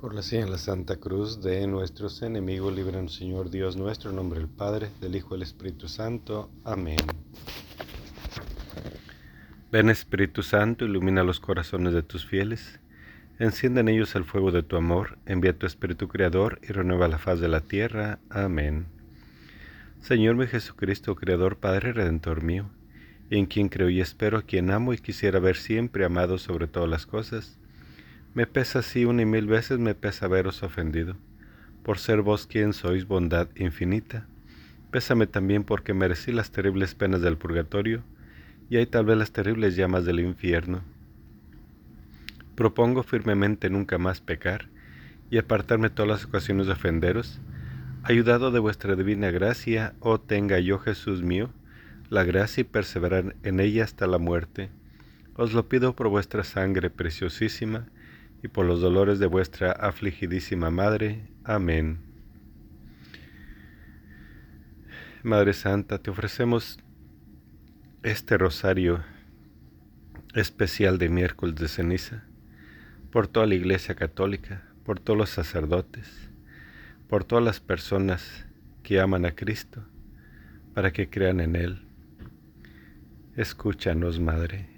Por la la Santa Cruz de nuestros enemigos, líbranos Señor Dios nuestro, nombre del Padre, del Hijo y del Espíritu Santo. Amén. Ven Espíritu Santo, ilumina los corazones de tus fieles, enciende en ellos el fuego de tu amor, envía tu Espíritu Creador y renueva la faz de la tierra. Amén. Señor mi Jesucristo, Creador, Padre Redentor mío, en quien creo y espero, a quien amo y quisiera ver siempre amado sobre todas las cosas, me pesa así una y mil veces me pesa haberos ofendido, por ser vos quien sois bondad infinita. Pésame también porque merecí las terribles penas del purgatorio, y hay tal vez las terribles llamas del infierno. Propongo firmemente nunca más pecar, y apartarme todas las ocasiones de ofenderos, ayudado de vuestra divina gracia, oh tenga yo Jesús mío, la gracia y perseverar en ella hasta la muerte. Os lo pido por vuestra sangre preciosísima, y por los dolores de vuestra afligidísima Madre. Amén. Madre Santa, te ofrecemos este rosario especial de miércoles de ceniza por toda la Iglesia Católica, por todos los sacerdotes, por todas las personas que aman a Cristo, para que crean en Él. Escúchanos, Madre.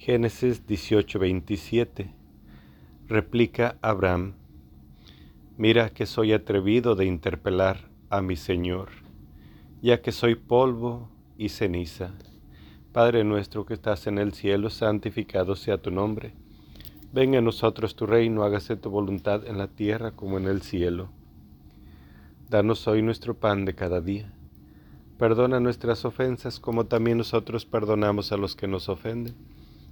Génesis 18:27. Replica Abraham, mira que soy atrevido de interpelar a mi Señor, ya que soy polvo y ceniza. Padre nuestro que estás en el cielo, santificado sea tu nombre. Venga a nosotros tu reino, hágase tu voluntad en la tierra como en el cielo. Danos hoy nuestro pan de cada día. Perdona nuestras ofensas como también nosotros perdonamos a los que nos ofenden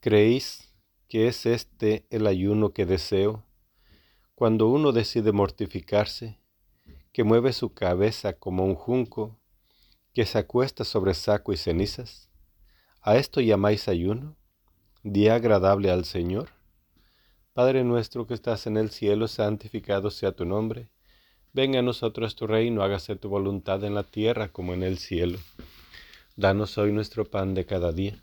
¿Creéis que es este el ayuno que deseo? Cuando uno decide mortificarse, que mueve su cabeza como un junco, que se acuesta sobre saco y cenizas? ¿A esto llamáis ayuno? ¿Día agradable al Señor? Padre nuestro que estás en el cielo, santificado sea tu nombre. Venga a nosotros tu reino, hágase tu voluntad en la tierra como en el cielo. Danos hoy nuestro pan de cada día.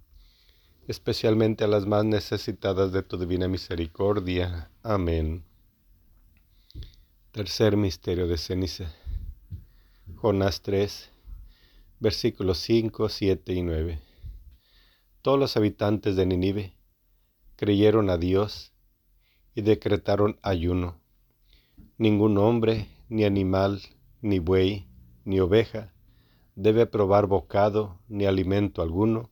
especialmente a las más necesitadas de tu divina misericordia. Amén. Tercer misterio de ceniza. Jonás 3, versículos 5, 7 y 9. Todos los habitantes de Ninive creyeron a Dios y decretaron ayuno. Ningún hombre ni animal, ni buey, ni oveja, debe probar bocado, ni alimento alguno,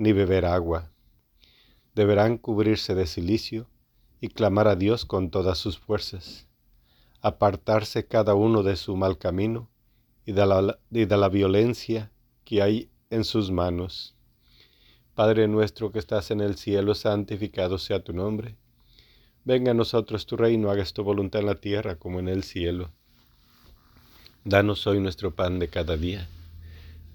ni beber agua. Deberán cubrirse de silicio y clamar a Dios con todas sus fuerzas, apartarse cada uno de su mal camino y de la, y de la violencia que hay en sus manos. Padre nuestro que estás en el cielo, santificado sea tu nombre. Venga a nosotros tu reino, hagas tu voluntad en la tierra como en el cielo. Danos hoy nuestro pan de cada día.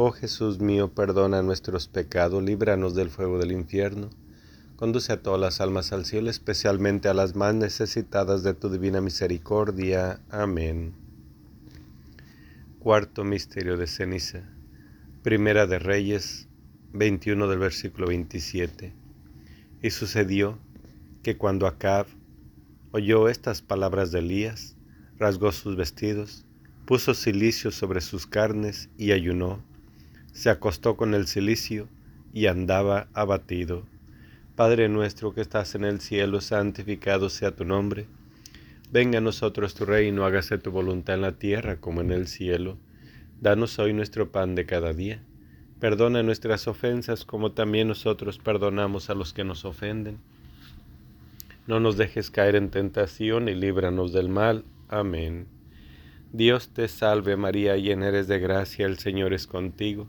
Oh Jesús mío, perdona nuestros pecados, líbranos del fuego del infierno. Conduce a todas las almas al cielo, especialmente a las más necesitadas de tu divina misericordia. Amén. Cuarto Misterio de Ceniza. Primera de Reyes, 21 del versículo 27. Y sucedió que cuando Acab oyó estas palabras de Elías, rasgó sus vestidos, puso silicio sobre sus carnes y ayunó se acostó con el cilicio y andaba abatido. Padre nuestro que estás en el cielo, santificado sea tu nombre. Venga a nosotros tu reino, hágase tu voluntad en la tierra como en el cielo. Danos hoy nuestro pan de cada día. Perdona nuestras ofensas como también nosotros perdonamos a los que nos ofenden. No nos dejes caer en tentación y líbranos del mal. Amén. Dios te salve María, llena eres de gracia, el Señor es contigo.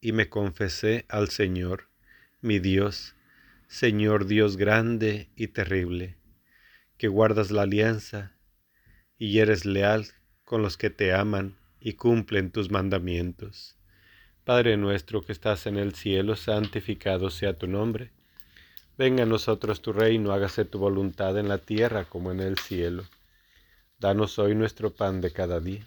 y me confesé al Señor, mi Dios, Señor Dios grande y terrible, que guardas la alianza y eres leal con los que te aman y cumplen tus mandamientos. Padre nuestro que estás en el cielo, santificado sea tu nombre. Venga a nosotros tu reino, hágase tu voluntad en la tierra como en el cielo. Danos hoy nuestro pan de cada día.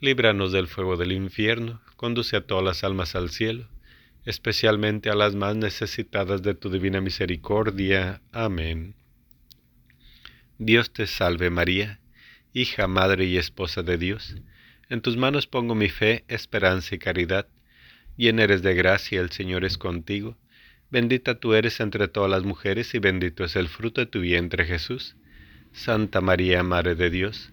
líbranos del fuego del infierno, conduce a todas las almas al cielo, especialmente a las más necesitadas de tu divina misericordia. Amén. Dios te salve María, hija, madre y esposa de Dios. En tus manos pongo mi fe, esperanza y caridad. Llena eres de gracia, el Señor es contigo Bendita tú eres entre todas las mujeres y bendito es el fruto de tu vientre Jesús. Santa María, Madre de Dios,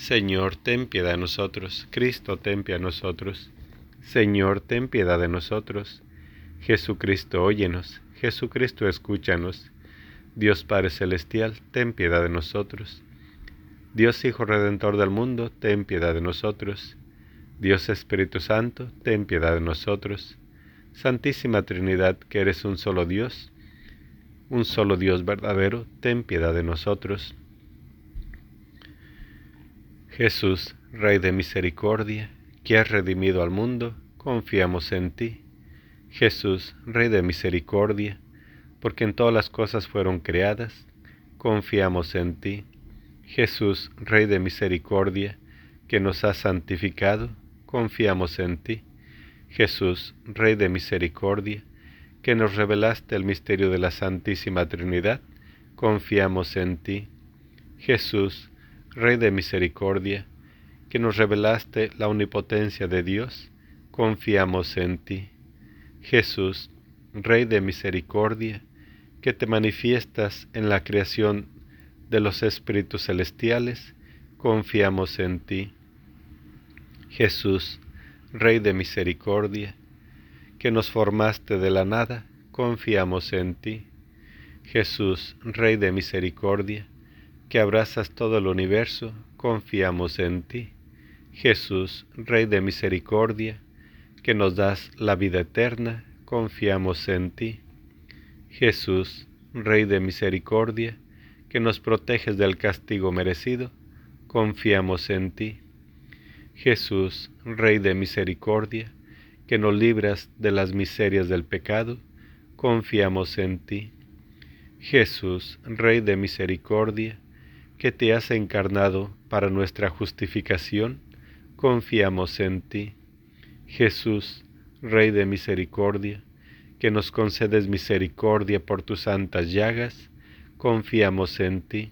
Señor, ten piedad de nosotros. Cristo, ten piedad de nosotros. Señor, ten piedad de nosotros. Jesucristo, óyenos. Jesucristo, escúchanos. Dios Padre Celestial, ten piedad de nosotros. Dios Hijo Redentor del mundo, ten piedad de nosotros. Dios Espíritu Santo, ten piedad de nosotros. Santísima Trinidad, que eres un solo Dios, un solo Dios verdadero, ten piedad de nosotros. Jesús, Rey de misericordia, que has redimido al mundo, confiamos en ti. Jesús, Rey de misericordia, porque en todas las cosas fueron creadas, confiamos en ti. Jesús, Rey de misericordia, que nos has santificado, confiamos en ti. Jesús, Rey de misericordia, que nos revelaste el misterio de la Santísima Trinidad, confiamos en ti. Jesús, Rey de Misericordia, que nos revelaste la omnipotencia de Dios, confiamos en ti. Jesús, Rey de Misericordia, que te manifiestas en la creación de los espíritus celestiales, confiamos en ti. Jesús, Rey de Misericordia, que nos formaste de la nada, confiamos en ti. Jesús, Rey de Misericordia, que abrazas todo el universo, confiamos en ti. Jesús, Rey de Misericordia, que nos das la vida eterna, confiamos en ti. Jesús, Rey de misericordia, que nos proteges del castigo merecido, confiamos en ti. Jesús, Rey de misericordia, que nos libras de las miserias del pecado, confiamos en ti. Jesús, Rey de misericordia, que te has encarnado para nuestra justificación, confiamos en ti. Jesús, Rey de misericordia, que nos concedes misericordia por tus santas llagas, confiamos en ti.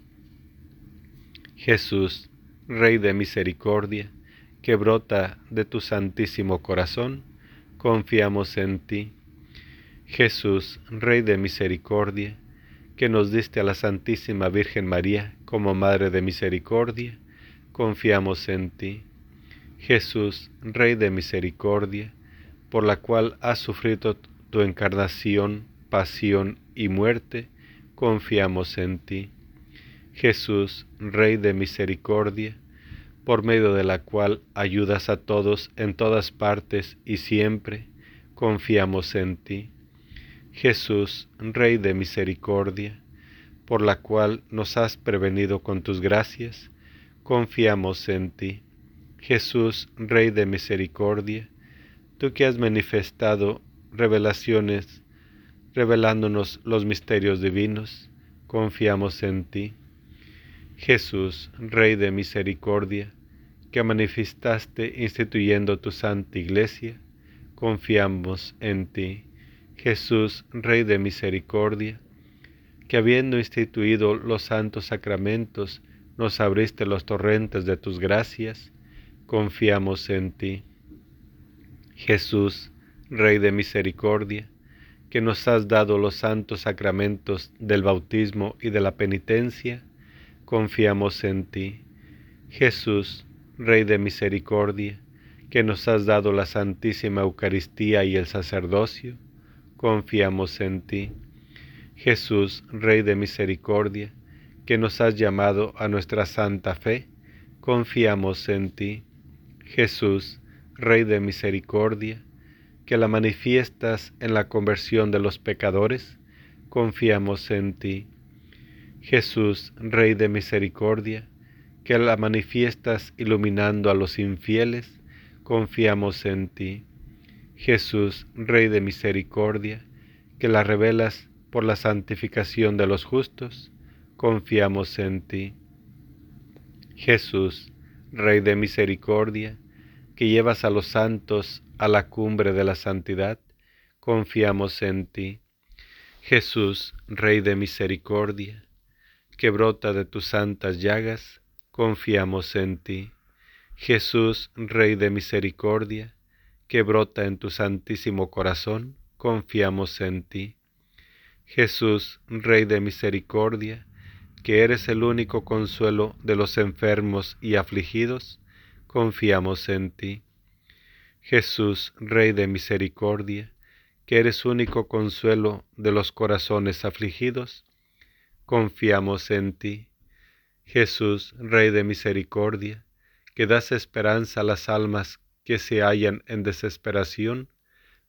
Jesús, Rey de misericordia, que brota de tu santísimo corazón, confiamos en ti. Jesús, Rey de misericordia, que nos diste a la Santísima Virgen María como Madre de misericordia, confiamos en ti. Jesús, Rey de misericordia, por la cual has sufrido tu encarnación, pasión y muerte, confiamos en ti. Jesús, Rey de misericordia, por medio de la cual ayudas a todos en todas partes y siempre, confiamos en ti. Jesús, Rey de misericordia, por la cual nos has prevenido con tus gracias, confiamos en ti. Jesús, Rey de misericordia, tú que has manifestado revelaciones revelándonos los misterios divinos, confiamos en ti. Jesús, Rey de misericordia, que manifestaste instituyendo tu santa iglesia, confiamos en ti. Jesús, Rey de misericordia, que habiendo instituido los santos sacramentos, nos abriste los torrentes de tus gracias, confiamos en ti. Jesús, Rey de misericordia, que nos has dado los santos sacramentos del bautismo y de la penitencia, confiamos en ti. Jesús, Rey de misericordia, que nos has dado la Santísima Eucaristía y el sacerdocio, confiamos en ti. Jesús, Rey de misericordia, que nos has llamado a nuestra santa fe, confiamos en ti. Jesús, Rey de misericordia, que la manifiestas en la conversión de los pecadores, confiamos en ti. Jesús, Rey de misericordia, que la manifiestas iluminando a los infieles, confiamos en ti. Jesús, Rey de misericordia, que la revelas por la santificación de los justos, confiamos en ti. Jesús, Rey de misericordia, que llevas a los santos a la cumbre de la santidad, confiamos en ti. Jesús, Rey de misericordia, que brota de tus santas llagas, confiamos en ti. Jesús, Rey de misericordia, que brota en tu santísimo corazón, confiamos en ti. Jesús, Rey de misericordia, que eres el único consuelo de los enfermos y afligidos, confiamos en ti. Jesús, Rey de misericordia, que eres único consuelo de los corazones afligidos, confiamos en ti. Jesús, Rey de misericordia, que das esperanza a las almas que se hallan en desesperación,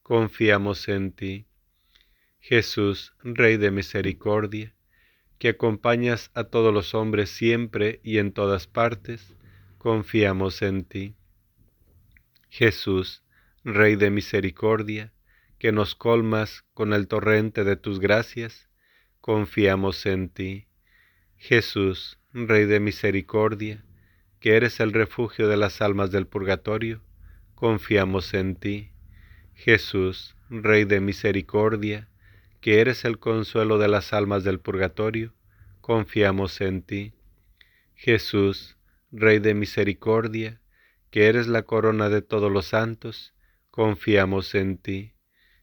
confiamos en ti. Jesús, Rey de misericordia, que acompañas a todos los hombres siempre y en todas partes, confiamos en ti. Jesús, Rey de misericordia, que nos colmas con el torrente de tus gracias, confiamos en ti. Jesús, Rey de misericordia, que eres el refugio de las almas del purgatorio, confiamos en ti. Jesús, Rey de misericordia, que eres el consuelo de las almas del purgatorio, confiamos en ti. Jesús, Rey de misericordia, que eres la corona de todos los santos, confiamos en ti.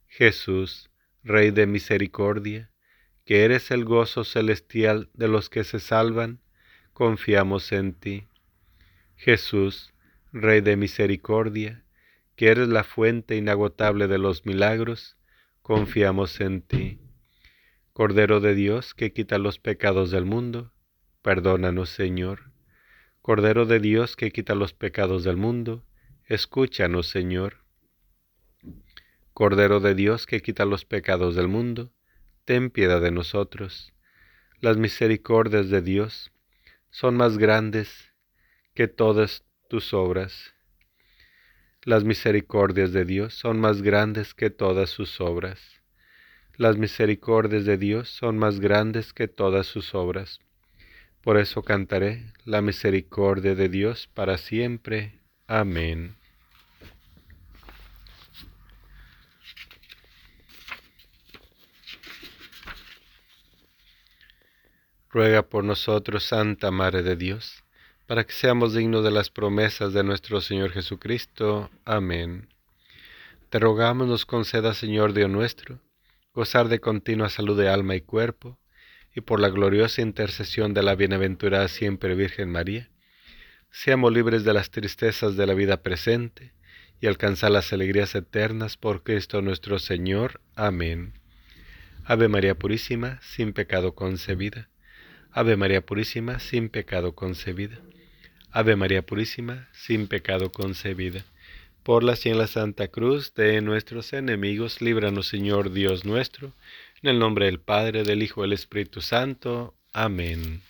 Jesús, Rey de misericordia, que eres el gozo celestial de los que se salvan, confiamos en ti. Jesús, Rey de misericordia, que eres la fuente inagotable de los milagros, confiamos en ti. Cordero de Dios, que quita los pecados del mundo, perdónanos, Señor. Cordero de Dios que quita los pecados del mundo, escúchanos, Señor. Cordero de Dios que quita los pecados del mundo, ten piedad de nosotros. Las misericordias de Dios son más grandes que todas tus obras. Las misericordias de Dios son más grandes que todas sus obras. Las misericordias de Dios son más grandes que todas sus obras. Por eso cantaré la misericordia de Dios para siempre. Amén. Ruega por nosotros, Santa Madre de Dios, para que seamos dignos de las promesas de nuestro Señor Jesucristo. Amén. Te rogamos nos conceda, Señor Dios nuestro, gozar de continua salud de alma y cuerpo, y por la gloriosa intercesión de la bienaventurada siempre Virgen María, seamos libres de las tristezas de la vida presente y alcanzar las alegrías eternas por Cristo nuestro Señor. Amén. Ave María Purísima, sin pecado concebida. Ave María Purísima, sin pecado concebida. Ave María Purísima, sin pecado concebida. Por la y en la Santa Cruz de nuestros enemigos, líbranos Señor Dios nuestro, en el nombre del Padre, del Hijo del Espíritu Santo. Amén.